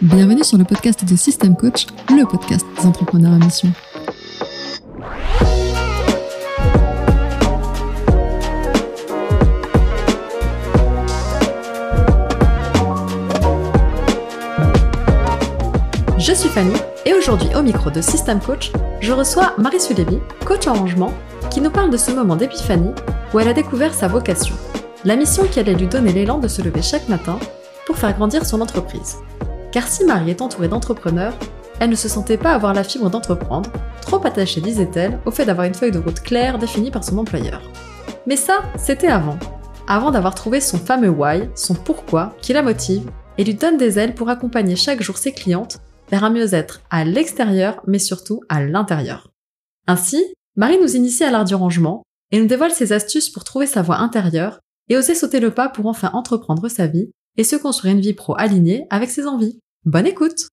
Bienvenue sur le podcast de System Coach, le podcast des entrepreneurs à mission. Je suis Fanny et aujourd'hui au micro de System Coach, je reçois Marie Sulévi, coach en rangement, qui nous parle de ce moment d'épiphanie où elle a découvert sa vocation, la mission qui allait lui donner l'élan de se lever chaque matin pour faire grandir son entreprise. Car si Marie est entourée d'entrepreneurs, elle ne se sentait pas avoir la fibre d'entreprendre, trop attachée, disait-elle, au fait d'avoir une feuille de route claire définie par son employeur. Mais ça, c'était avant. Avant d'avoir trouvé son fameux why, son pourquoi, qui la motive, et lui donne des ailes pour accompagner chaque jour ses clientes vers un mieux-être à l'extérieur, mais surtout à l'intérieur. Ainsi, Marie nous initie à l'art du rangement et nous dévoile ses astuces pour trouver sa voie intérieure et oser sauter le pas pour enfin entreprendre sa vie et se construire une vie pro alignée avec ses envies. Bonne écoute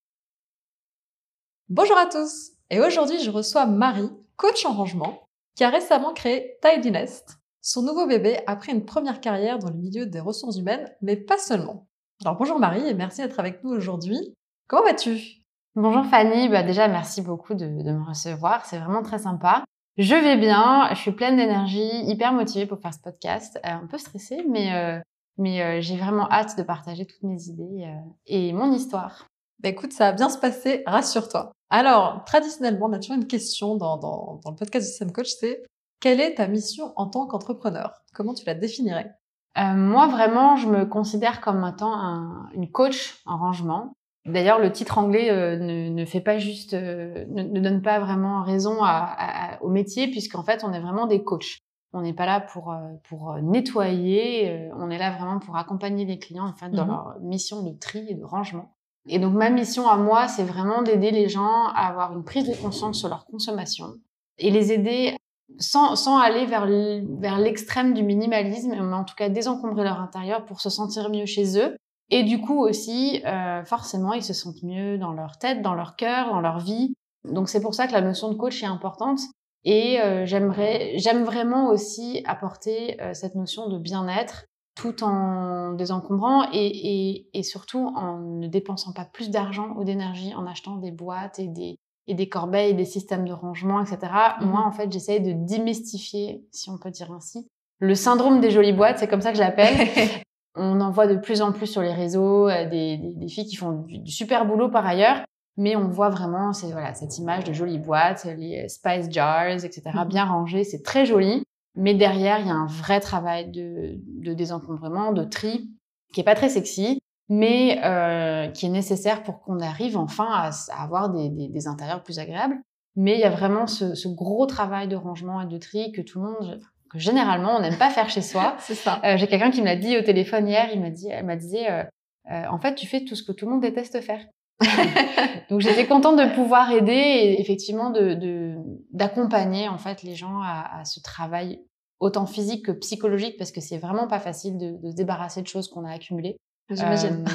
Bonjour à tous Et aujourd'hui, je reçois Marie, coach en rangement, qui a récemment créé Tidy Nest, son nouveau bébé après une première carrière dans le milieu des ressources humaines, mais pas seulement. Alors bonjour Marie et merci d'être avec nous aujourd'hui. Comment vas-tu? Bonjour Fanny, bah déjà merci beaucoup de, me recevoir, c'est vraiment très sympa. Je vais bien, je suis pleine d'énergie, hyper motivée pour faire ce podcast, euh, un peu stressée, mais euh, mais euh, j'ai vraiment hâte de partager toutes mes idées et mon histoire. Bah écoute, ça va bien se passer, rassure-toi. Alors, traditionnellement, on a toujours une question dans, dans, dans le podcast du Sam Coach, c'est quelle est ta mission en tant qu'entrepreneur? Comment tu la définirais? Moi, vraiment, je me considère comme étant un, une coach en rangement. D'ailleurs, le titre anglais euh, ne, ne, fait pas juste, euh, ne, ne, donne pas vraiment raison à, à, au métier, puisqu'en fait, on est vraiment des coachs. On n'est pas là pour euh, pour nettoyer, on est là vraiment pour accompagner les clients en fait dans mhm. leur mission de tri et de rangement. Et donc ma mission à moi, c'est vraiment d'aider les gens à avoir une prise de conscience sur leur consommation et les aider sans, sans aller vers vers l'extrême du minimalisme, mais en tout cas désencombrer leur intérieur pour se sentir mieux chez eux et du coup aussi, euh, forcément, ils se sentent mieux dans leur tête, dans leur cœur, dans leur vie. Donc c'est pour ça que la notion de coach est importante. Et euh, j'aimerais, j'aime vraiment aussi apporter euh, cette notion de bien-être tout en désencombrant et, et, et, surtout en ne dépensant pas plus d'argent ou d'énergie en achetant des boîtes et des, et des corbeilles, des systèmes de rangement, etc. Mmh Moi, en fait, j'essaye de démystifier, si on peut dire ainsi, le syndrome des jolies boîtes, c'est comme ça que je l'appelle, On en voit de plus en plus sur les réseaux euh, des, des, filles qui font du, super boulot par ailleurs, mais on voit vraiment voilà cette image de jolies boîtes, les spice jars, etc. Mhm. bien rangées, c'est très joli. Mais derrière, il y a un vrai travail de, de désencombrement, de tri, qui est pas très sexy, mais euh, qui est nécessaire pour qu'on arrive enfin à, avoir des, des, des, intérieurs plus agréables. Mais il y a vraiment ce, ce, gros travail de rangement et de tri que tout le monde, que généralement on n'aime pas faire chez soi. c'est ça. Euh, J'ai quelqu'un qui me l'a dit au téléphone hier. Il m'a dit, elle m'a dit, euh, euh, en fait, tu fais tout ce que tout le monde déteste faire. Donc j'étais contente de pouvoir aider et effectivement de d'accompagner en fait les gens à, à, ce travail autant physique que psychologique parce que c'est vraiment pas facile de, de, se débarrasser de choses qu'on a accumulées. J'imagine.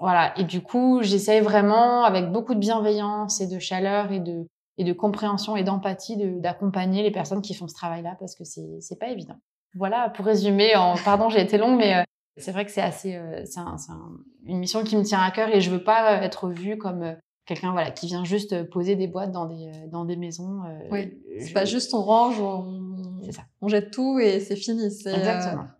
Voilà. Et du coup, j'essaye vraiment avec beaucoup de bienveillance et de chaleur et de et de compréhension et d'empathie d'accompagner les personnes qui font ce travail-là parce que c'est pas évident. Voilà, pour résumer, en, pardon, j'ai été longue, mais euh, c'est vrai que c'est assez, euh, c'est un, une mission qui me tient à cœur et je veux pas être vue comme euh, quelqu'un voilà qui vient juste poser des boîtes dans des dans des maisons. oui, c'est pas juste on range, on, ça. on jette tout et c'est fini. C'est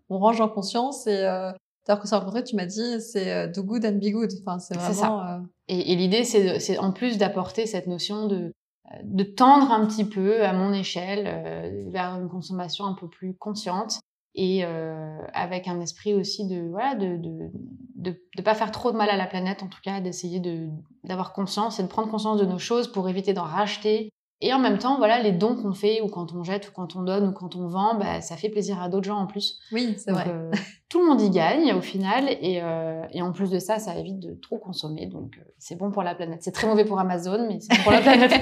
on range en conscience et alors que ça rencontré, tu m'as dit c'est do good and be good. Enfin, c'est vraiment. Ça. Et, et l'idée, c'est en plus d'apporter cette notion de de tendre un petit peu à mon échelle euh, vers une consommation un peu plus consciente et euh, avec un esprit aussi de voilà de, de de de pas faire trop de mal à la planète en tout cas d'essayer de d'avoir conscience et de prendre conscience de nos choses pour éviter d'en racheter et en même temps voilà les dons qu'on fait ou quand on jette ou quand on donne ou quand on vend bah ça fait plaisir à d'autres gens en plus. Oui c'est vrai euh, tout le monde y gagne au final et, euh, et en plus de ça ça évite de trop consommer donc euh, c'est bon pour la planète. C'est très mauvais pour Amazon mais c'est bon pour la planète.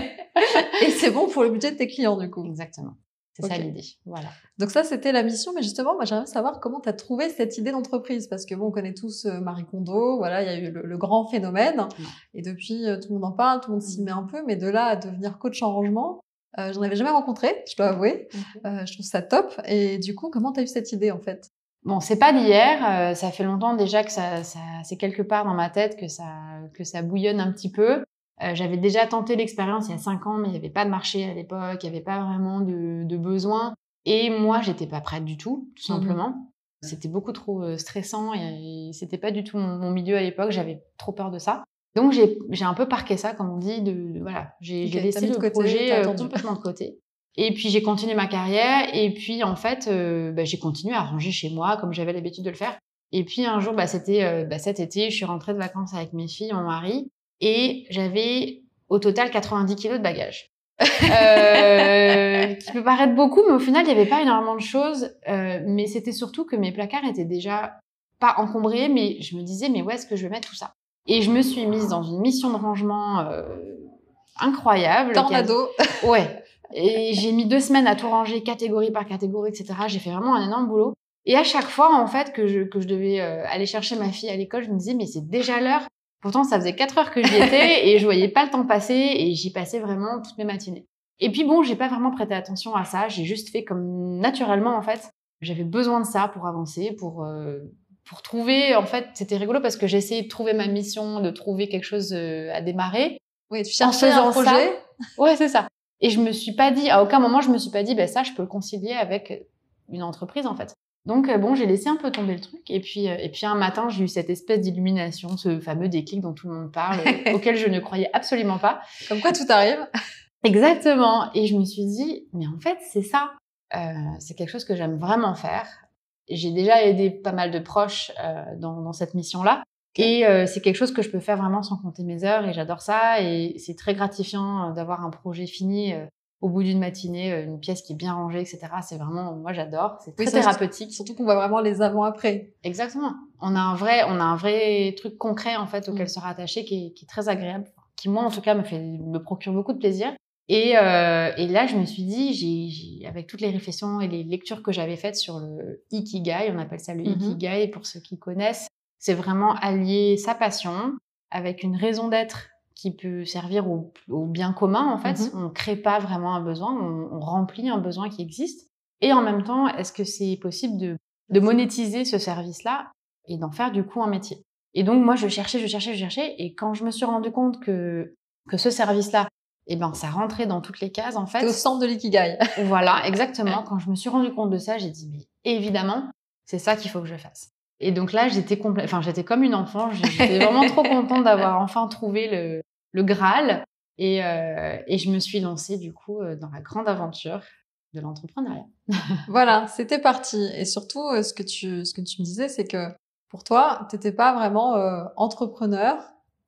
Et c'est bon pour le budget de tes clients du coup. Exactement c'est ça l'idée. Voilà. Donc ça, c'était la mission. Mais justement, moi, j'aimerais savoir comment tu as trouvé cette idée d'entreprise. Parce que bon, on connaît tous euh, Marie Kondo. Voilà, il y a eu le, grand phénomène. Et depuis, euh, tout le monde en parle, tout le monde s'y met un peu. Mais de là à devenir coach en rangement, euh, j'en avais jamais rencontré, je dois avouer. Euh, je trouve ça top. Et du coup, comment tu as eu cette idée, en fait? Bon, c'est pas d'hier. ça fait longtemps déjà que ça, ça c'est quelque part dans ma tête que ça que ça bouillonne un petit peu. J'avais déjà tenté l'expérience il y a cinq ans, mais il n'y avait pas de marché à l'époque, il n'y avait pas vraiment de, de besoin. Et moi, j'étais pas prête du tout, tout mmh simplement. C'était beaucoup trop euh, stressant et, c'était pas du tout mon, milieu à l'époque. J'avais trop peur de ça. Donc j'ai un peu parqué ça, comme on dit. De, voilà, j'ai laissé le projet euh, complètement de côté. Et puis j'ai continué ma carrière. Et puis en fait, euh, bah, j'ai continué à ranger chez moi comme j'avais l'habitude de le faire. Et puis un jour, bah, c'était bah, cet été, je suis rentrée de vacances avec mes filles, mon mari, et j'avais au total 90 kilos de bagages euh, qui peut paraître beaucoup, mais au final, il n'y avait pas énormément de choses. Euh, mais c'était surtout que mes placards étaient déjà pas encombrés, mais je me disais, mais où est-ce que je vais mettre tout ça? Et je me suis mise dans une mission de rangement euh, incroyable. Tornado. Ouais. Et j'ai mis deux semaines à tout ranger, catégorie par catégorie, etc. J'ai fait vraiment un énorme boulot. Et à chaque fois, en fait, que je, que je devais aller chercher ma fille à l'école, je me disais, mais c'est déjà l'heure. Pourtant, ça faisait quatre heures que j'y étais et je voyais pas le temps passer et j'y passais vraiment toutes mes matinées. Et puis bon, j'ai pas vraiment prêté attention à ça. J'ai juste fait comme naturellement en fait. J'avais besoin de ça pour avancer, pour euh, pour trouver. En fait, c'était rigolo parce que j'essayais de trouver ma mission, de trouver quelque chose euh, à démarrer. Oui, tu cherchais un projet. Ça, ouais, c'est ça. Et je me suis pas dit, à aucun moment, je me suis pas dit, ben ça, je peux le concilier avec une entreprise en fait. Donc euh, bon, j'ai laissé un peu tomber le truc et puis euh, et puis un matin, j'ai eu cette espèce d'illumination, ce fameux déclic dont tout le monde parle, auquel je ne croyais absolument pas. Comme quoi tout arrive. Exactement. Et je me suis dit, mais en fait, c'est ça. Euh, c'est quelque chose que j'aime vraiment faire. J'ai déjà aidé pas mal de proches dans, dans cette mission-là. Et c'est quelque chose que je peux faire vraiment sans compter mes heures et j'adore ça. Et c'est très gratifiant d'avoir un projet fini au bout d'une matinée, euh, une pièce qui est bien rangée, etc. C'est vraiment, moi j'adore, c'est très thérapeutique. Surtout qu'on voit vraiment les avant-après. Exactement. On a un vrai, on a un vrai truc concret en fait auquel mm. se rattacher qui est, qui est, très agréable, qui moi en tout cas me fait, me procure beaucoup de plaisir. Et, euh, et là, je me suis dit, j'ai, avec toutes les réflexions et les lectures que j'avais faites sur le ikigai, on appelle ça le mm-hmm. ikigai pour ceux qui connaissent, c'est vraiment allier sa passion avec une raison d'être qui peut servir au, bien commun en fait. On mhm. On crée pas vraiment un besoin, on, remplit un besoin qui existe. Et en même temps, est-ce que c'est possible de, de monétiser ce service-là et d'en faire du coup un métier? Et donc moi, je cherchais, je cherchais, je cherchais. Et quand je me suis rendu compte que que ce service-là, eh ben ça rentrait dans toutes les cases en fait. au centre de l'ikigai. voilà, exactement. Quand je me suis rendu compte de ça, j'ai dit mais évidemment, c'est ça qu'il faut que je fasse. Et donc là, j'étais complète, enfin, j'étais comme une enfant. J'étais vraiment trop contente d'avoir enfin trouvé le, le Graal. Et, euh, et, je me suis lancée du coup euh, dans la grande aventure de l'entrepreneuriat. voilà, c'était parti. Et surtout, euh, ce que tu, ce que tu me disais, c'est que pour toi, tu n'étais pas vraiment entrepreneur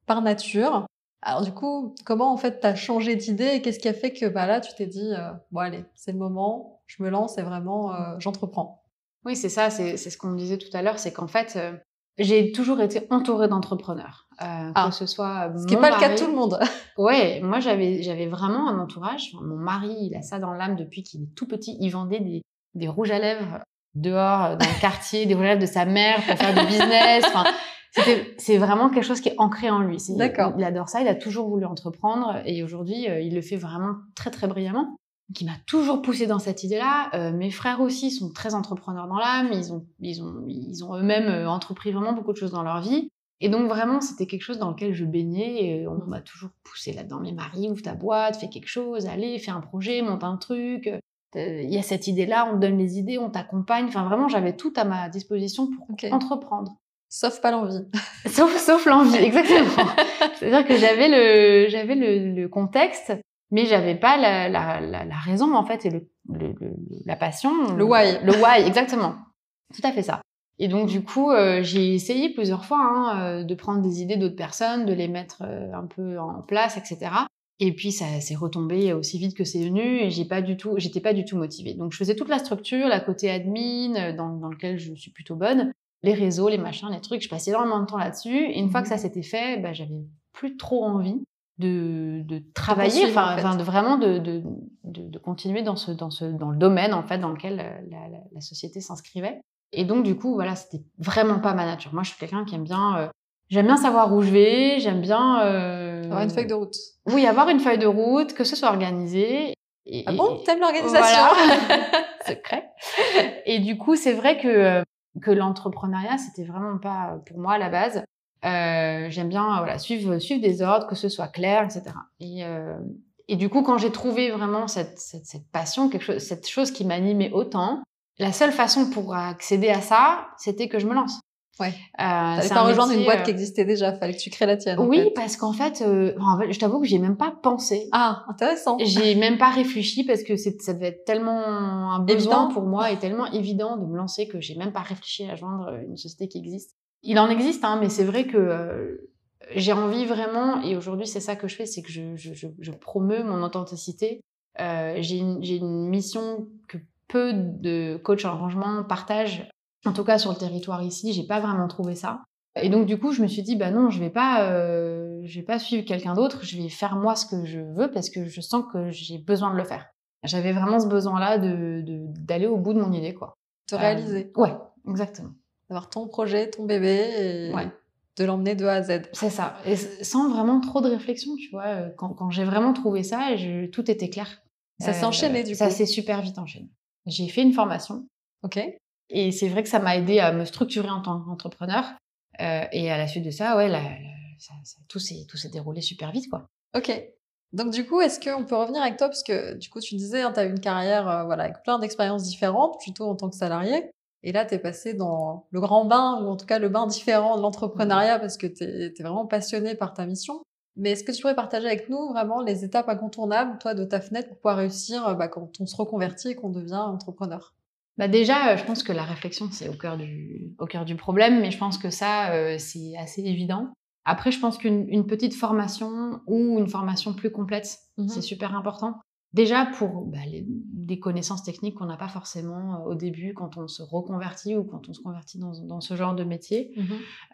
par nature. Alors du coup, comment en fait tu as changé d'idée et qu'est-ce qui a fait que bah, là, tu t'es dit, bon allez, c'est le moment, je me lance et vraiment, j'entreprends oui, c'est ça, c'est ce qu'on disait tout à l'heure, c'est qu'en fait, j'ai toujours été entourée d'entrepreneurs. Euh, ah. que ce soit ce qui n'est pas le cas de tout le monde. ouais, moi j'avais j'avais vraiment un entourage. Mon mari, il a ça dans l'âme depuis qu'il est tout petit. Il vendait des, des rouges à lèvres dehors euh, dans le quartier, des rouges à lèvres de sa mère pour faire du business. Enfin, c'est vraiment quelque chose qui est ancré en lui. D'accord. Il adore ça. Il a toujours voulu entreprendre et aujourd'hui, il le fait vraiment très très brillamment qui m'a toujours poussé dans cette idée-là. Euh, mes frères aussi sont très entrepreneurs dans l'âme. Ils ont, ils ont, ils ont eux-mêmes euh, entrepris vraiment beaucoup de choses dans leur vie. Et donc vraiment, c'était quelque chose dans lequel je baignais. Et on m'a toujours poussé là-dedans. Mais Marie, ouvre ta boîte, fais quelque chose, allez, fais un projet, monte un truc. Euh, il y a cette idée-là, on te donne les idées, on t'accompagne. Enfin, vraiment, j'avais tout à ma disposition pour entreprendre. Sauf pas l'envie. sauf, sauf l'envie, exactement. C'est-à-dire que j'avais le, j'avais le, le contexte, mais j'avais pas la, la, la, la, raison en fait et le, le, la passion. Le why. Le why, exactement. Tout à fait ça. Et donc du coup, euh, j'ai essayé plusieurs fois hein, euh, de prendre des idées d'autres personnes, de les mettre euh, un peu en place, etc. Et puis ça s'est retombé aussi vite que c'est venu et j'ai pas du tout, j'étais pas du tout motivée. Donc je faisais toute la structure, la côté admin, dans, dans lequel je suis plutôt bonne, les réseaux, les machins, les trucs. Je passais énormément de temps là-dessus. Et une fois que mhm. ça s'était fait, bah, j'avais plus trop envie de, de travailler, enfin, de vraiment de, de, de, continuer dans ce, dans ce, dans le domaine en fait dans lequel la, la, la société s'inscrivait. Et donc du coup, voilà, c'était vraiment pas ma nature. Moi, je suis quelqu'un qui aime bien, euh, j'aime bien savoir où je vais, j'aime bien euh, avoir une feuille de route. Oui, avoir une feuille de route, que ce soit organisé. Et, ah bon, t'aimes l'organisation? voilà. Secret. Et du coup, c'est vrai que euh, que l'entrepreneuriat, c'était vraiment pas pour moi à la base. Euh, j'aime bien voilà, suivre, suivre des ordres, que ce soit clair, etc. Et, euh, et du coup, quand j'ai trouvé vraiment cette, cette, cette, passion, quelque chose, cette chose qui m'animait autant, la seule façon pour accéder à ça, c'était que je me lance. Ouais. Euh, T'allais pas rejoindre une boîte qui euh, existait déjà, fallait que tu crées la tienne. Oui, parce qu'en fait, euh, en fait, je t'avoue que j'ai même pas pensé. Ah, intéressant. J'ai même pas réfléchi parce que ça devait être tellement un besoin évident. pour moi et tellement évident de me lancer que j'ai même pas réfléchi à joindre une société qui existe. Il en existe, hein, mais c'est vrai que euh, j'ai envie vraiment, et aujourd'hui c'est ça que je fais, c'est que je, je, mon authenticité. Euh, j'ai une, une mission que peu de coachs en rangement partagent en tout cas, sur le territoire ici, j'ai pas vraiment trouvé ça. Et donc, du coup, je me suis dit, bah non, je vais pas, euh, je vais pas suivre quelqu'un d'autre. Je vais faire moi ce que je veux parce que je sens que j'ai besoin de le faire. J'avais vraiment ce besoin-là de d'aller au bout de mon idée, quoi. De réaliser. Ouais, exactement. D'avoir ton projet, ton bébé et de l'emmener de A à Z. C'est ça. Et sans vraiment trop de réflexion, tu vois. Euh, quand, quand j'ai vraiment trouvé ça, je, tout était clair. Ça s'est enchaîné, du coup. Ça s'est super vite enchaîné. J'ai fait une formation. Ok. Et c'est vrai que ça m'a aidé à me structurer en tant qu'entrepreneur. Euh, et à la suite de ça, ouais, ça, ça, tout s'est déroulé super vite, quoi. Ok. Donc du coup, est-ce qu'on peut revenir avec toi? Parce que du coup, tu disais, hein, tu as eu une carrière, euh, voilà, avec plein d'expériences différentes, plutôt en tant que salarié. Et là, tu es passé dans le grand bain, ou en tout cas le bain différent de l'entrepreneuriat parce que tu es, vraiment passionné par ta mission. Mais est-ce que tu pourrais partager avec nous vraiment les étapes incontournables, toi, de ta fenêtre pour pouvoir réussir euh, bah, quand on se reconvertit et qu'on devient entrepreneur? Bah déjà, euh, je pense que la réflexion, c'est au cœur du, au cœur du problème, mais je pense que ça, euh, c'est assez évident. Après, je pense qu'une petite formation ou une formation plus complète, mmh c'est super important. Déjà pour bah, les, des connaissances techniques qu'on n'a pas forcément euh, au début quand on se reconvertit ou quand on se convertit dans, dans ce genre de métier. Mmh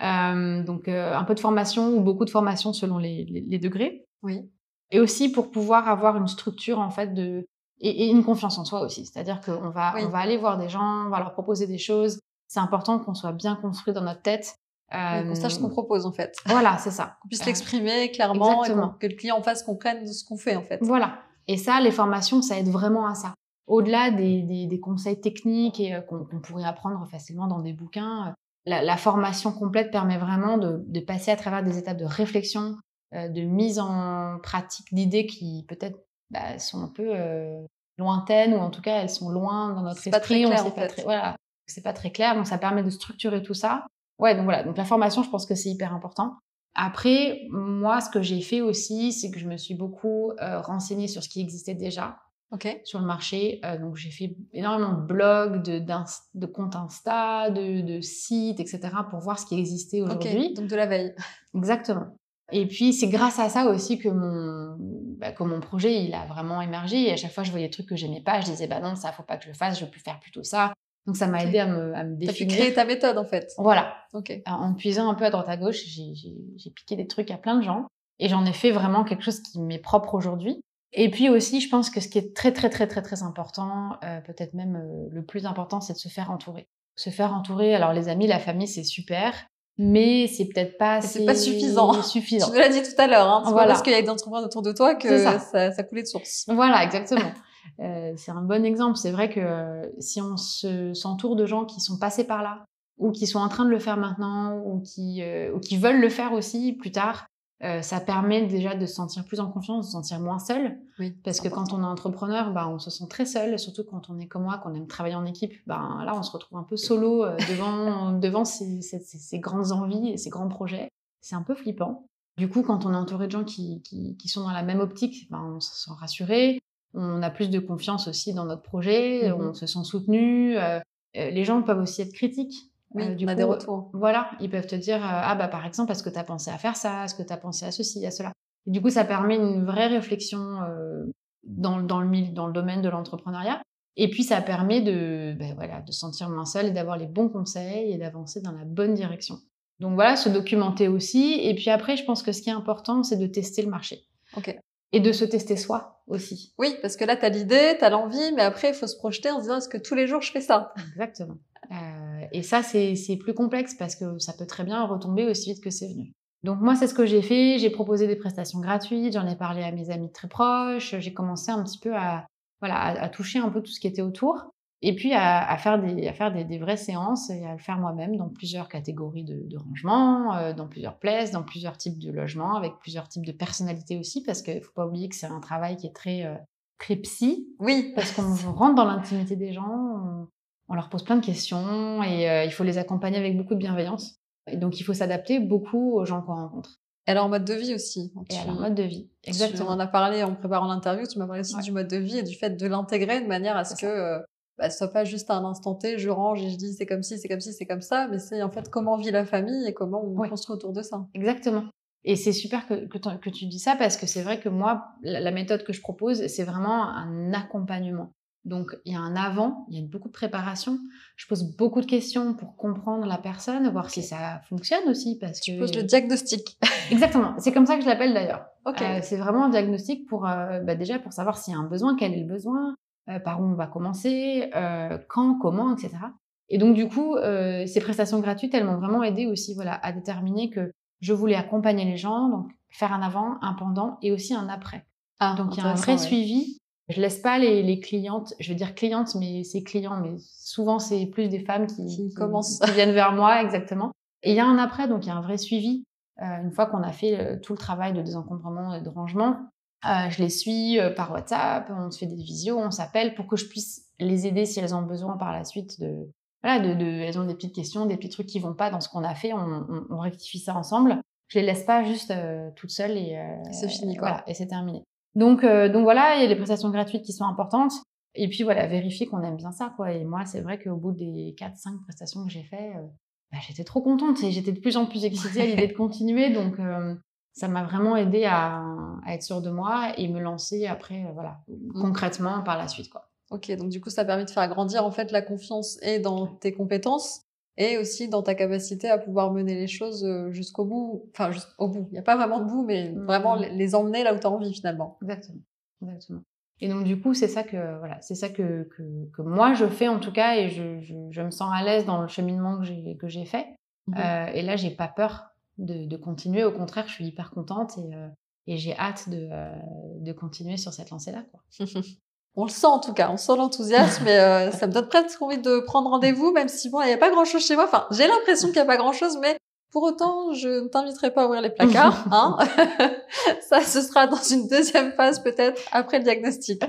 euh, donc un peu de formation ou beaucoup de formation selon les, les, les degrés. Oui. Et aussi pour pouvoir avoir une structure en fait de et, une confiance en soi aussi. C'est-à-dire qu'on va, on va aller voir des gens, on va leur proposer des choses. C'est important qu'on soit bien construit dans notre tête. Euh, qu'on sache ce qu'on propose en fait. Voilà, c'est ça. Qu'on puisse l'exprimer clairement et que le client en face comprenne ce qu'on fait en fait. Voilà. Et ça, les formations, ça aide vraiment à ça. Au-delà des, des, des, conseils techniques et euh, qu'on pourrait apprendre facilement dans des bouquins, euh, la, la formation complète permet vraiment de, de, passer à travers des étapes de réflexion, euh, de mise en pratique d'idées qui peut-être bah, sont un peu lointaines ou en tout cas elles sont loin dans notre esprit. Pas très clair, Pas voilà, c'est pas très clair, donc ça permet de structurer tout ça. Ouais, donc voilà, donc la formation, je pense que c'est hyper important. Après, moi, ce que j'ai fait aussi, c'est que je me suis beaucoup euh, renseignée sur ce qui existait déjà okay. sur le marché. Euh, donc j'ai fait énormément de blogs, de, de comptes Insta, de, de, sites, etc. pour voir ce qui existait aujourd'hui. Okay. Donc de la veille. Exactement. Et puis c'est grâce à ça aussi que mon, bah, que mon projet il a vraiment émergé. Et à chaque fois je voyais des trucs que j'aimais pas, je disais bah non ça faut pas que je le fasse, je veux plus faire plutôt ça. Donc ça m'a aidé à me, à me définir. T'as pu créer ta méthode en fait. Voilà. Ok. En puisant un peu à droite à gauche, j'ai piqué des trucs à plein de gens et j'en ai fait vraiment quelque chose qui m'est propre aujourd'hui. Et puis aussi, je pense que ce qui est très très très très très important, euh, peut-être même euh, le plus important, c'est de se faire entourer. Se faire entourer. Alors les amis, la famille, c'est super, mais c'est peut-être pas c'est pas suffisant. suffisant. Tu me l'as dit tout à l'heure, hein, voilà. parce qu'il y a des entrepreneurs autour de toi que ça. Ça, ça coulait de source. Voilà, exactement. Euh, c'est un bon exemple. C'est vrai que euh, si on se s'entoure de gens qui sont passés par là ou qui sont en train de le faire maintenant ou qui euh, ou qui veulent le faire aussi plus tard, ça permet déjà de se sentir plus en confiance, de se sentir moins seul. Oui, parce que quand on est entrepreneur, bah, on se sent très seul, surtout quand on est comme moi, qu'on aime travailler en équipe. Bah, là, on se retrouve un peu solo devant, ses, grandes envies et ses grands projets. C'est un peu flippant. Du coup, quand on est entouré de gens qui, qui, qui sont dans la même optique, bah, on se sent rassuré. On a plus de confiance aussi dans notre projet, mm -hmm. on se sent soutenu. Euh, les gens peuvent aussi être critiques oui, euh, du on a coup, des retours. Voilà, ils peuvent te dire, euh, ah bah par exemple, est-ce que tu as pensé à faire ça? Est-ce que tu as pensé à ceci, à cela? Et Du coup, ça permet une vraie réflexion euh, dans, dans, le, dans le domaine de l'entrepreneuriat. Et puis, ça permet de, ben voilà, de sentir moins seul et d'avoir les bons conseils et d'avancer dans la bonne direction. Donc voilà, se documenter aussi. Et puis après, je pense que ce qui est important, c'est de tester le marché. Ok. Et de se tester soi aussi. Oui, parce que là, tu as l'idée, tu as l'envie, mais après, il faut se projeter en se disant, est-ce que tous les jours, je fais ça? Exactement. Euh, et ça, c'est plus complexe parce que ça peut très bien retomber aussi vite que c'est venu. Donc moi, c'est ce que j'ai fait. J'ai proposé des prestations gratuites, j'en ai parlé à mes amis très proches. J'ai commencé un petit peu à, voilà, à, à, toucher un peu tout ce qui était autour. Et puis à, faire, des, à faire des, vraies séances et à le faire moi-même dans plusieurs catégories de, de rangement, euh, dans plusieurs places, dans plusieurs types de logements, avec plusieurs types de personnalités aussi, parce qu'il ne faut pas oublier que c'est un travail qui est très, euh, très psy. Oui. Parce qu'on rentre dans l'intimité des gens, on, leur pose plein de questions et euh, il faut les accompagner avec beaucoup de bienveillance. Et donc il faut s'adapter beaucoup aux gens qu'on rencontre. Et alors, mode de vie aussi. Et alors, mode de vie, exactement. Tu en as parlé en préparant l'interview, tu m'as parlé aussi du mode de vie et du fait de l'intégrer de manière à ce que euh, bah, ce soit pas juste un instant T, je range et je dis c'est comme ci, c'est comme ci, c'est comme ça, mais c'est en fait comment vit la famille et comment on construit autour de ça. Exactement. Et c'est super que, que, tu dis ça parce que c'est vrai que moi, la méthode que je propose, c'est vraiment un accompagnement. Donc, il y a un avant, il y a beaucoup de préparation. Je pose beaucoup de questions pour comprendre la personne, voir si ça fonctionne aussi. Parce tu que... poses le diagnostic. Exactement. C'est comme ça que je l'appelle d'ailleurs. Euh, c'est vraiment un diagnostic pour, euh, bah, déjà, pour savoir s'il y a un besoin, quel est le besoin, euh, par où on va commencer, quand, comment, etc. Et donc, du coup, ces prestations gratuites, elles m'ont vraiment aidé aussi voilà, à déterminer que je voulais accompagner les gens, donc faire un avant, un pendant et aussi un après. Ah, donc, il y a un vrai suivi je laisse pas les, clientes, je veux dire clientes, mais c'est clients, mais souvent c'est plus des femmes qui, commencent, qui viennent vers moi, exactement. Et il y a un après, donc il y a un vrai suivi. Euh, une fois qu'on a fait euh, tout le travail de désencombrement et de rangement, euh, je les suis par WhatsApp, on se fait des visios, on s'appelle pour que je puisse les aider si elles ont besoin par la suite de, voilà, de, de, elles ont des petites questions, des petits trucs qui vont pas dans ce qu'on a fait, on, on, rectifie ça ensemble. Je les laisse pas juste toutes seules et c'est fini quoi. Voilà, et c'est terminé. Donc, euh, donc voilà, il y a les prestations gratuites qui sont importantes. Et puis voilà, vérifier qu'on aime bien ça, quoi. Et moi, c'est vrai qu'au bout des 4-5 prestations que j'ai fait, euh, bah, j'étais trop contente et j'étais de plus en plus excitée à l'idée de continuer. Donc, euh, ça m'a vraiment aidé à, à, être sûre de moi et me lancer après, voilà, mmh. concrètement par la suite, quoi. Ok, donc du coup, ça a permis de faire grandir en fait la confiance et dans tes compétences et aussi dans ta capacité à pouvoir mener les choses euh, jusqu'au bout, enfin jusqu'au bout. Il n'y a pas vraiment de bout, mais mmh. vraiment les emmener là où tu as envie finalement. Exactement. Exactement. Et donc du coup, c'est ça que voilà, c'est ça que, que, que, moi je fais en tout cas, et je, je, je me sens à l'aise dans le cheminement que j'ai que j'ai fait. Mmh euh, et là, j'ai pas peur de, de, continuer. Au contraire, je suis hyper contente et, euh, et j'ai hâte de, euh, de continuer sur cette lancée là. Quoi. On le sent en tout cas, on sent l'enthousiasme et euh, ça me donne presque envie de prendre rendez-vous, même si bon, il n'y a pas grand-chose chez moi. Enfin, j'ai l'impression qu'il n'y a pas grand-chose, mais pour autant, je ne t'inviterai pas à ouvrir les placards. Hein ça, ce sera dans une deuxième phase peut-être après le diagnostic.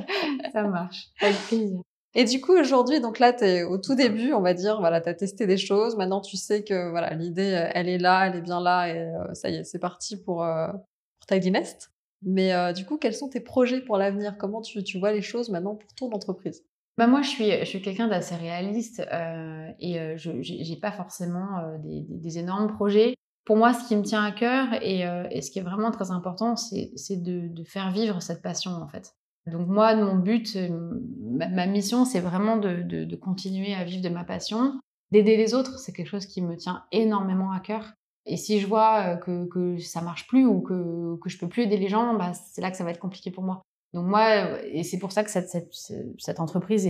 Ça marche, avec plaisir. Et du coup, aujourd'hui, donc là, tu es au tout début, on va dire, voilà, tu as testé des choses. Maintenant, tu sais que voilà, l'idée, elle est là, elle est bien là, et euh, ça y est, c'est parti pour, euh, pour Tidy Nest. Mais euh, du coup, quels sont tes projets pour l'avenir? Comment tu, tu, vois les choses maintenant pour ton entreprise? Bah moi, je suis, je suis quelqu'un d'assez réaliste euh, et euh, je n'ai pas forcément euh, des, des, des, énormes projets. Pour moi, ce qui me tient à cœur et, et ce qui est vraiment très important, c'est de, de, faire vivre cette passion en fait. Donc moi, mon but, ma, ma mission, c'est vraiment de, continuer à vivre de ma passion, d'aider les autres. C'est quelque chose qui me tient énormément à cœur. Et si je vois que, que ça marche plus ou que, que je peux plus aider les gens, bah, c'est là que ça va être compliqué pour moi. Donc moi, et c'est pour ça que cette, cette, entreprise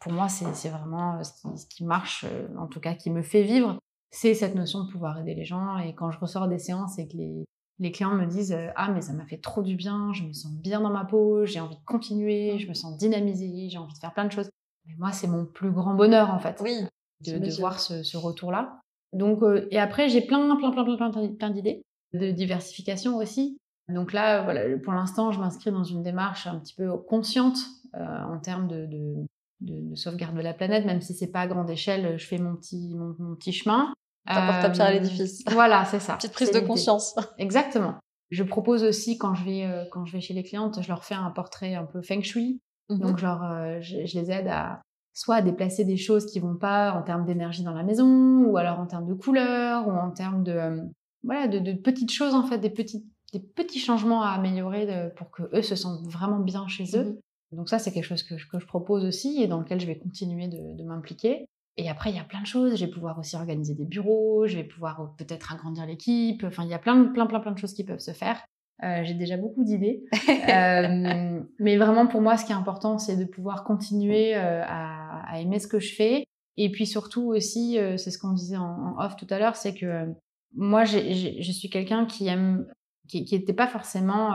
pour moi, c'est vraiment ce qui, marche, en tout cas, qui me fait vivre, c'est cette notion de pouvoir aider les gens. Et quand je ressors des séances et que les, les clients me disent ah mais ça m'a fait trop du bien, je me sens bien dans ma peau, j'ai envie de continuer, je me sens dynamisée, j'ai envie de faire plein de choses. Mais moi, c'est mon plus grand bonheur en fait, oui, de, de voir ce, ce retour-là. Donc, euh, et après, j'ai plein, plein, plein, plein, plein, plein d'idées de diversification aussi. Donc là, voilà, pour l'instant, je m'inscris dans une démarche un petit peu consciente euh, en termes de, de, de, sauvegarde de la planète, même si c'est pas à grande échelle, je fais mon petit, mon, mon petit chemin. T'apportes ta pierre à euh, l'édifice. Voilà, c'est ça. Petite prise de conscience. Exactement. Je propose aussi quand je vais euh, quand je vais chez les clientes, je leur fais un portrait un peu feng shui. Mmh Donc genre, je, je, les aide à soit à déplacer des choses qui vont pas en termes d'énergie dans la maison, ou alors en termes de couleur, ou en termes de euh, voilà de, de, petites choses en fait, des petits des petits changements à améliorer de, pour que eux se sentent vraiment bien chez eux. Mmh. Donc ça c'est quelque chose que je, que je, propose aussi et dans lequel je vais continuer de, de m'impliquer. Et après il y a plein de choses. Je vais pouvoir aussi organiser des bureaux, je vais pouvoir euh, peut-être agrandir l'équipe. Enfin il y a plein plein plein plein de choses qui peuvent se faire. Euh, j'ai déjà beaucoup d'idées. euh, mais vraiment, pour moi, ce qui est important, c'est de pouvoir continuer euh, à, à, aimer ce que je fais. Et puis surtout aussi, c'est ce qu'on disait en, en, off tout à l'heure, c'est que moi, je suis quelqu'un qui aime, qui n'était pas forcément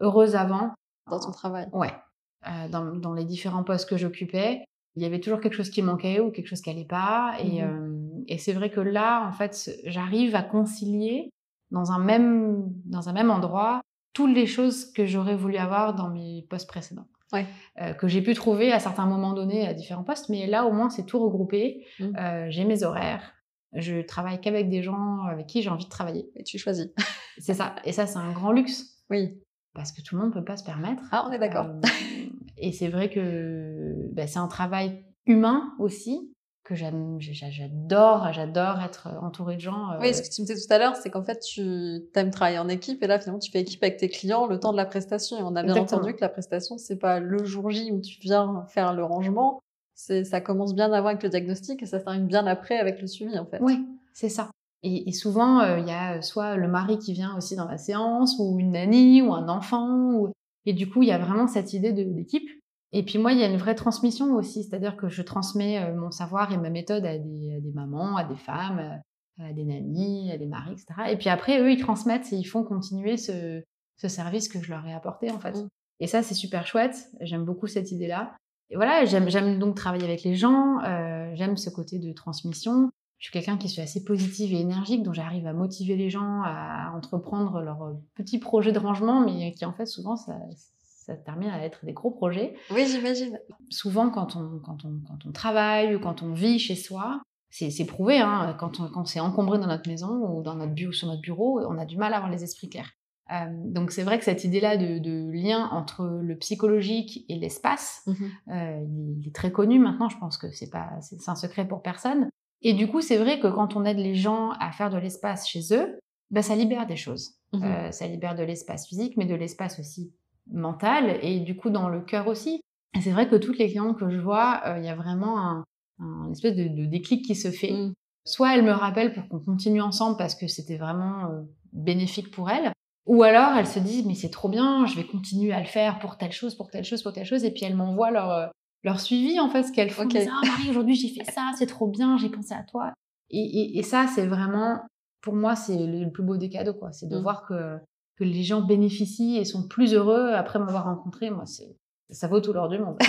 heureuse avant. Dans ton travail Ouais. Dans, dans, les différents postes que j'occupais. Il y avait toujours quelque chose qui manquait ou quelque chose qui allait pas. Et, Mhm. et c'est vrai que là, en fait, j'arrive à concilier dans un même, dans un même endroit toutes les choses que j'aurais voulu avoir dans mes postes précédents. Ouais. Euh, que j'ai pu trouver à certains moments donnés à différents postes. Mais là, au moins, c'est tout regroupé. Euh, j'ai mes horaires. Je travaille qu'avec des gens avec qui j'ai envie de travailler. Et tu choisis. C'est ça. Et ça, c'est un grand luxe. Oui. Parce que tout le monde ne peut pas se permettre. Ah, on est d'accord. Euh, et c'est vrai que bah, c'est un travail humain aussi que j'adore, j'adore être entourée de gens. euh, Oui, ce que tu me disais tout à l'heure, c'est qu'en fait, tu aimes travailler en équipe et là, finalement, tu fais équipe avec tes clients le temps de la prestation. Et on a bien Exactement. entendu que la prestation, c'est pas le jour J où tu viens faire le rangement. Ça commence bien avant avec le diagnostic et ça se termine bien après avec le suivi, en fait. Oui, c'est ça. Et, et souvent, euh, il y a soit le mari qui vient aussi dans la séance, ou une nanny, ou un enfant. Ou... Et du coup, il y a vraiment cette idée d'équipe. Et puis moi, il y a une vraie transmission aussi, c'est-à-dire que je transmets euh, mon savoir et ma méthode à des, à des mamans, à des femmes, euh, à des nannies, à des maris, etc. Et puis après, eux, ils transmettent et ils font continuer ce, ce service que je leur ai apporté, en fait. Mm. Et ça, c'est super chouette. J'aime beaucoup cette idée-là. Et voilà, j'aime j'aime donc travailler avec les gens. euh, j'aime ce côté de transmission. Je suis quelqu'un qui suis assez positive et énergique, donc j'arrive à motiver les gens à entreprendre leurs euh, petits projets de rangement, mais qui en fait souvent ça, ça termine à être des gros projets. Oui, j'imagine. Souvent quand on, quand on, quand on travaille ou quand on vit chez soi, c'est prouvé, hein, quand on, quand c'est encombré dans notre maison ou dans notre bureau, sur notre bureau, on a du mal à avoir les esprits clairs. Euh, donc c'est vrai que cette idée-là de, de lien entre le psychologique et l'espace, Mhm. euh, il, est très connu maintenant, je pense que c'est pas c'est un secret pour personne. Et du coup, c'est vrai que quand on aide les gens à faire de l'espace chez eux, ben ça libère des choses. Mhm. Euh, ça libère de l'espace physique, mais de l'espace aussi mental et du coup dans le cœur aussi. C'est vrai que toutes les clientes que je vois, euh, il y a vraiment un, un espèce de, de déclic qui se fait. Mm. Soit elles me rappellent pour qu'on continue ensemble parce que c'était vraiment euh, bénéfique pour elles, ou alors elles se disent mais c'est trop bien, je vais continuer à le faire pour telle chose, pour telle chose, pour telle chose, et puis elles m'envoient leur leur suivi en fait, ce qu'elles font. Ok. Elles disent, ah Marie aujourd'hui j'ai fait ça, c'est trop bien, j'ai pensé à toi. Et, et, et ça c'est vraiment pour moi c'est le, le plus beau des cadeaux quoi, c'est de Mm. voir que que les gens bénéficient et sont plus heureux après m'avoir rencontré. Moi c'est ça vaut tout l'or du monde.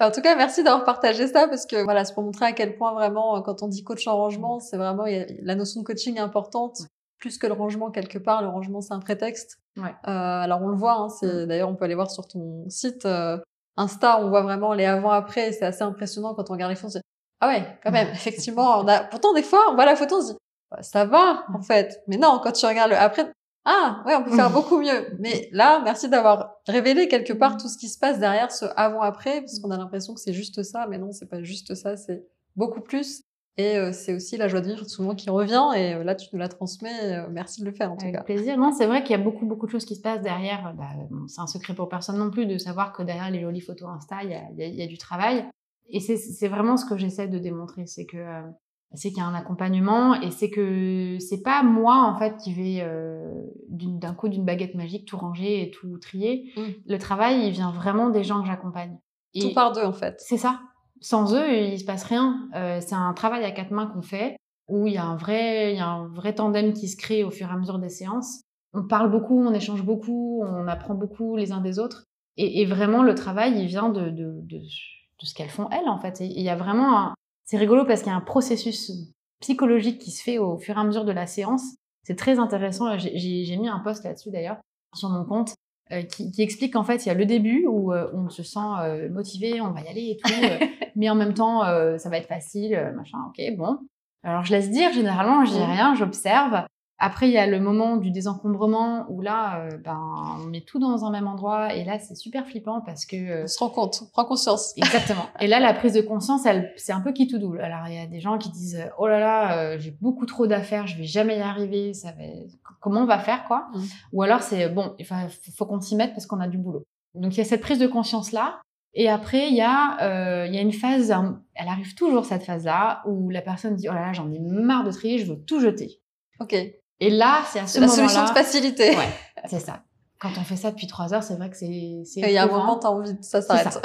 En tout cas, merci d'avoir partagé ça parce que voilà, c'est pour montrer à quel point vraiment, euh, quand on dit coach en rangement, c'est vraiment il y a- la notion de coaching est importante. Plus que le rangement quelque part, le rangement c'est un prétexte. Ouais. Euh, alors on le voit, hein, c'est d'ailleurs on peut aller voir sur ton site euh, Insta, on voit vraiment les avant-après. C'est assez impressionnant quand on regarde les photos. on se dit, Ah ouais, quand même, effectivement, on a. Pourtant des fois, on voit la photo, on se dit Bah, ça va en fait. Mais non, quand tu regardes le après, ah ouais, on peut faire beaucoup mieux. Mais là, merci d'avoir révélé quelque part tout ce qui se passe derrière ce avant-après, parce qu'on a l'impression que c'est juste ça, mais non, c'est pas juste ça, c'est beaucoup plus. Et euh, c'est aussi la joie de vivre souvent qui revient. Et euh, là, tu nous la transmets. euh, merci de le faire en tout Avec cas. plaisir. Non, c'est vrai qu'il y a beaucoup, beaucoup de choses qui se passent derrière. Bah, bon, c'est un secret pour personne non plus de savoir que derrière les jolies photos Insta, il y a, il y a- il y a du travail. Et c'est- vraiment ce que j'essaie de démontrer, c'est que euh, c'est qu'il y a un accompagnement et c'est que c'est pas moi en fait qui vais euh, d'un coup d'une baguette magique tout ranger et tout trier. Mm. Le travail, il vient vraiment des gens que j'accompagne. Tout par deux en fait. c'est ça. Sans eux, il se passe rien. Euh, c'est un travail à quatre mains qu'on fait, où il y a un vrai, il y a un vrai tandem qui se crée au fur et à mesure des séances. On parle beaucoup, on échange beaucoup, on apprend beaucoup les uns des autres. Et, vraiment, le travail, il vient de, de, de, ce qu'elles font elles, en fait. Il y a vraiment un... C'est rigolo parce qu'il y a un processus psychologique qui se fait au fur et à mesure de la séance. C'est très intéressant. J'ai mis un post là-dessus, d'ailleurs, sur mon compte, euh, qui, qui explique qu'en fait, il y a le début où euh, on se sent euh, motivé, on va y aller et tout, euh, mais en même temps, euh, ça va être facile, machin, ok, bon. Alors, je laisse dire, généralement, je dis rien, j'observe. Après, il y a le moment du désencombrement où là, euh, ben, on met tout dans un même endroit et là, c'est super flippant parce que... euh, On se rend compte, on prend conscience. Exactement. Et là, la prise de conscience, elle, c'est un peu qui tout double. Alors, il y a des gens qui disent, euh, oh là là, euh, j'ai beaucoup trop d'affaires, je vais jamais y arriver, ça va... comment on va faire, quoi? Mm. Ou alors, c'est, bon, il faut, qu'on s'y mette parce qu'on a du boulot. Donc, il y a cette prise de conscience-là. Et après, il y, a, il y a une phase, elle arrive toujours cette phase-là, où la personne dit, oh là là, j'en ai marre de trier, je veux tout jeter. Ok. Et là, c'est à ce C'est la moment-là... solution de facilité. Ouais, c'est ça. Quand on fait ça depuis trois heures, c'est vrai que c'est... il y a un moment, t'as envie de ça s'arrête.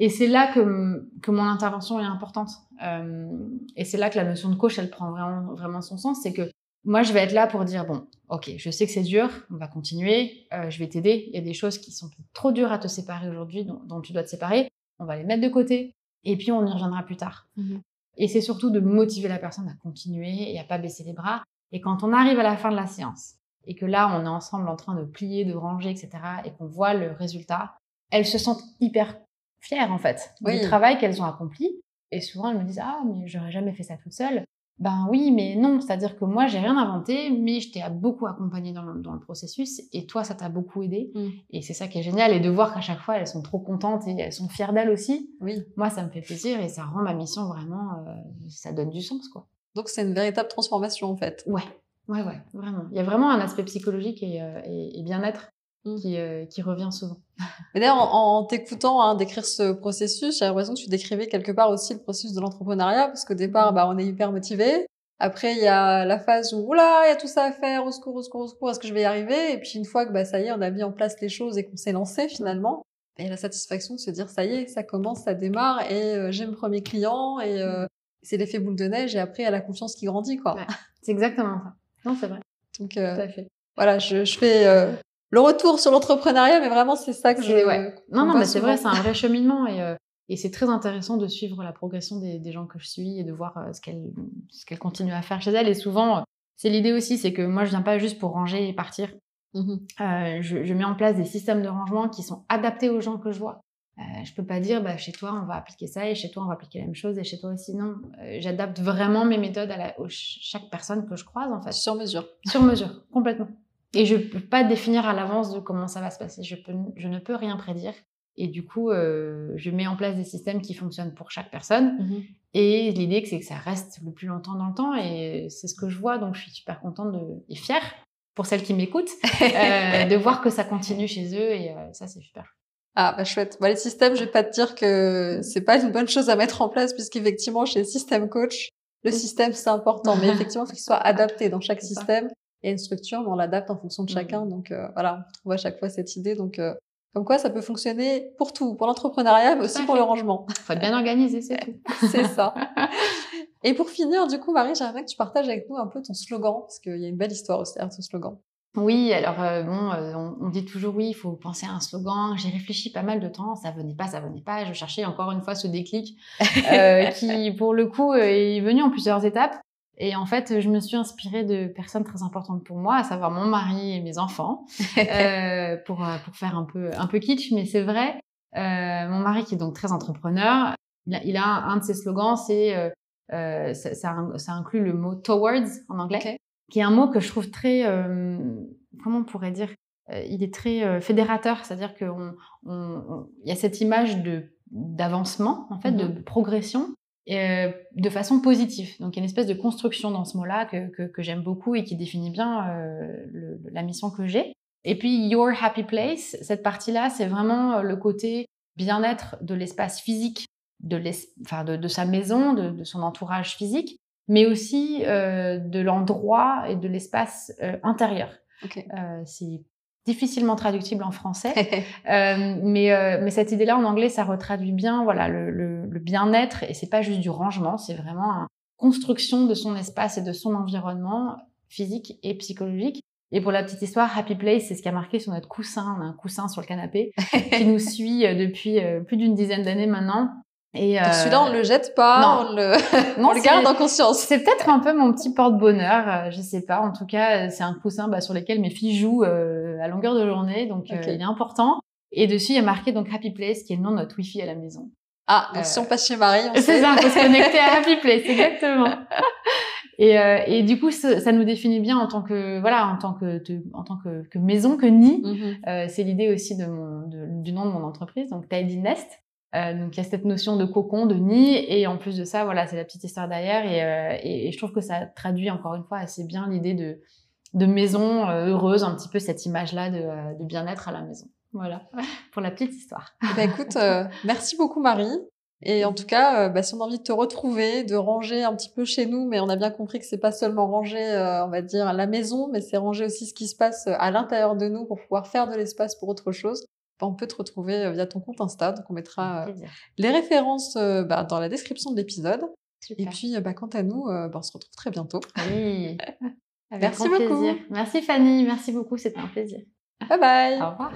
Et c'est là que, que mon intervention est importante. Euh, et c'est là que la notion de coach, elle prend vraiment, vraiment son sens. C'est que moi, je vais être là pour dire, bon, ok, je sais que c'est dur, on va continuer, euh, je vais t'aider. Il y a des choses qui sont trop dures à te séparer aujourd'hui, dont, dont tu dois te séparer. on va les mettre de côté, et puis on y reviendra plus tard. Mhm. Et c'est surtout de motiver la personne à continuer et à pas baisser les bras. Et quand on arrive à la fin de la séance, et que là, on est ensemble en train de plier, de ranger, etc., et qu'on voit le résultat, elles se sentent hyper fières, en fait, Oui. du travail qu'elles ont accompli. Et souvent, elles me disent, ah, mais j'aurais jamais fait ça toute seule. Ben oui, mais non, c'est-à-dire que moi, j'ai rien inventé, mais je t'ai beaucoup accompagné dans le, dans le processus, et toi, ça t'a beaucoup aidé. Mm. Et c'est ça qui est génial, et de voir qu'à chaque fois, elles sont trop contentes et elles sont fières d'elles aussi. Oui. Moi, ça me fait plaisir, et ça rend ma mission vraiment, euh, ça donne du sens, quoi. Donc c'est une véritable transformation en fait. Ouais, ouais, ouais, vraiment. Il y a vraiment un aspect psychologique et, euh, et- et bien-être Mm. qui, euh, qui revient souvent. Mais d'ailleurs, en, en t'écoutant hein, décrire ce processus, j'ai l'impression que tu décrivais quelque part aussi le processus de l'entrepreneuriat, parce qu'au départ, bah, on est hyper motivé. Après, il y a la phase où, oula, il y a tout ça à faire, au secours, au secours, au secours, est-ce que je vais y arriver? Et puis une fois que, bah, ça y est, on a mis en place les choses et qu'on s'est lancé finalement, il y a la satisfaction de se dire, ça y est, ça commence, ça démarre, et euh, j'ai mon premier client, et euh, c'est l'effet boule de neige, et après, il y a la confiance qui grandit, quoi. Ouais. C'est exactement ça. Non, c'est vrai, Donc, tout euh, à fait. voilà, je, je fais euh, le retour sur l'entrepreneuriat, mais vraiment, c'est ça que je... Ouais. Non, non, mais c'est vrai, c'est un vrai cheminement et, euh, et c'est très intéressant de suivre la progression des, des gens que je suis et de voir euh, ce qu'elles qu'elles continuent à faire chez elles. Et souvent, c'est l'idée aussi, c'est que moi, je viens pas juste pour ranger et partir. Je, je mets en place des systèmes de rangement qui sont adaptés aux gens que je vois. Euh, je peux pas dire, bah, chez toi, on va appliquer ça, et chez toi, on va appliquer la même chose, et chez toi aussi, non. Euh, J'adapte vraiment mes méthodes à la, chaque personne que je croise, en fait. Sur mesure. Sur mesure, complètement. Et je peux pas définir à l'avance de comment ça va se passer. Je, peux, je ne peux rien prédire. Et du coup, euh, je mets en place des systèmes qui fonctionnent pour chaque personne. Et l'idée, c'est que ça reste le plus longtemps dans le temps. Et c'est ce que je vois. Donc, je suis super contente de, et fière pour celles qui m'écoutent euh, de voir que ça continue chez eux. Et ça, c'est super. Ah, bah chouette. Bah, les systèmes, je vais pas te dire que c'est pas une bonne chose à mettre en place, puisqu'effectivement, chez System Coach, le système, c'est important. Mais effectivement, il faut qu'il soit adapté dans chaque système. Et une structure, mais on l'adapte en fonction de Mhm. chacun. Donc, euh, voilà, on retrouve à chaque fois cette idée. Donc, euh, comme quoi, ça peut fonctionner pour tout, pour l'entrepreneuriat, mais aussi pour le rangement. faut être bien organisé, c'est tout. c'est ça. Et pour finir, du coup, Marie, j'aimerais que tu partages avec nous un peu ton slogan, parce qu'il y a une belle histoire aussi derrière ce slogan. Oui, alors euh, bon, euh, on, on dit toujours oui, il faut penser à un slogan. J'ai réfléchi pas mal de temps, ça venait pas, ça venait pas. Je cherchais encore une fois ce déclic euh, qui, pour le coup, est venu en plusieurs étapes. Et en fait, je me suis inspirée de personnes très importantes pour moi, à savoir mon mari et mes enfants, pour pour faire un peu un peu kitsch, mais c'est vrai. Mon mari qui est donc très entrepreneur, il a, il a un, un de ses slogans, c'est ça, ça, ça inclut le mot towards en anglais. Qui est un mot que je trouve très, euh, comment on pourrait dire, Euh, il est très euh, fédérateur, c'est-à-dire qu'il on, on- il y a cette image de d'avancement, en fait, de progression, euh, de façon positive. Donc il y a une espèce de construction dans ce mot-là que, que, que j'aime beaucoup et qui définit bien euh, le- la mission que j'ai. Et puis Your Happy Place, cette partie-là, c'est vraiment le côté bien-être de l'espace physique, de, l'es- enfin, de, de sa maison, de, de son entourage physique, mais aussi euh, de l'endroit et de l'espace euh, intérieur. Euh, c'est difficilement traductible en français, mais, mais cette idée-là en anglais, ça retraduit bien voilà le, le, le bien-être et c'est pas juste du rangement, c'est vraiment une construction de son espace et de son environnement physique et psychologique. Et pour la petite histoire, Happy Place, c'est ce qui a marqué sur notre coussin. On a un coussin sur le canapé qui nous suit depuis plus d'une dizaine d'années maintenant. Et euh, celui-là, on le jette pas, non. on le, non, on le garde en conscience. c'est peut-être un peu mon petit porte-bonheur, euh, je sais pas. En tout cas, euh, c'est un coussin bah, sur lequel mes filles jouent euh, à longueur de journée, donc euh, Ok. il est important. Et dessus, il y a marqué donc Happy Place, qui est le nom de notre Wi-Fi à la maison. Ah, donc Euh, si on passe chez Marie, on C'est ça, faut se connecter à Happy Place, exactement. Et, euh, et du coup, ça, ça nous définit bien en tant que voilà, en tant que de- en tant que, que maison, que nid. Euh, c'est l'idée aussi de mon, de- du nom de mon entreprise, donc Tidy Nest. Euh, donc il y a cette notion de cocon, de nid, et en plus de ça, voilà, c'est la petite histoire derrière, et, euh, et, et je trouve que ça traduit encore une fois assez bien l'idée de, de maison euh, heureuse, un petit peu cette image-là de, de bien-être à la maison. Voilà, pour la petite histoire. Ben, écoute, merci beaucoup Marie. Et en tout cas, bah, si on a envie de te retrouver, de ranger un petit peu chez nous, mais on a bien compris que c'est pas seulement ranger, on va dire, la maison, mais c'est ranger aussi ce qui se passe à l'intérieur de nous pour pouvoir faire de l'espace pour autre chose. Bah, on peut te retrouver euh, via ton compte Insta, donc on mettra euh, les références euh, bah, dans la description de l'épisode. Et puis, bah, quant à nous, euh, bah, on se retrouve très bientôt. Oui. Avec Merci grand beaucoup. plaisir. Merci Fanny, merci beaucoup, c'était un plaisir. Bye bye Au revoir.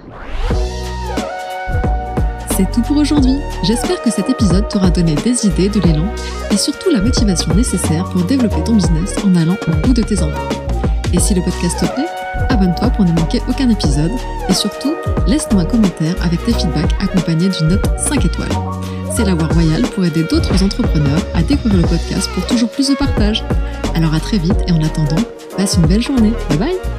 C'est tout pour aujourd'hui. J'espère que cet épisode t'aura donné des idées, de l'élan et surtout la motivation nécessaire pour développer ton business en allant au bout de tes envies. Et si le podcast te plaît, abonne-toi pour ne manquer aucun épisode et surtout, laisse-moi un commentaire avec tes feedbacks accompagnés d'une note 5 étoiles. C'est la voie royale pour aider d'autres entrepreneurs à découvrir le podcast pour toujours plus de partage. Alors à très vite et en attendant, passe une belle journée. Bye bye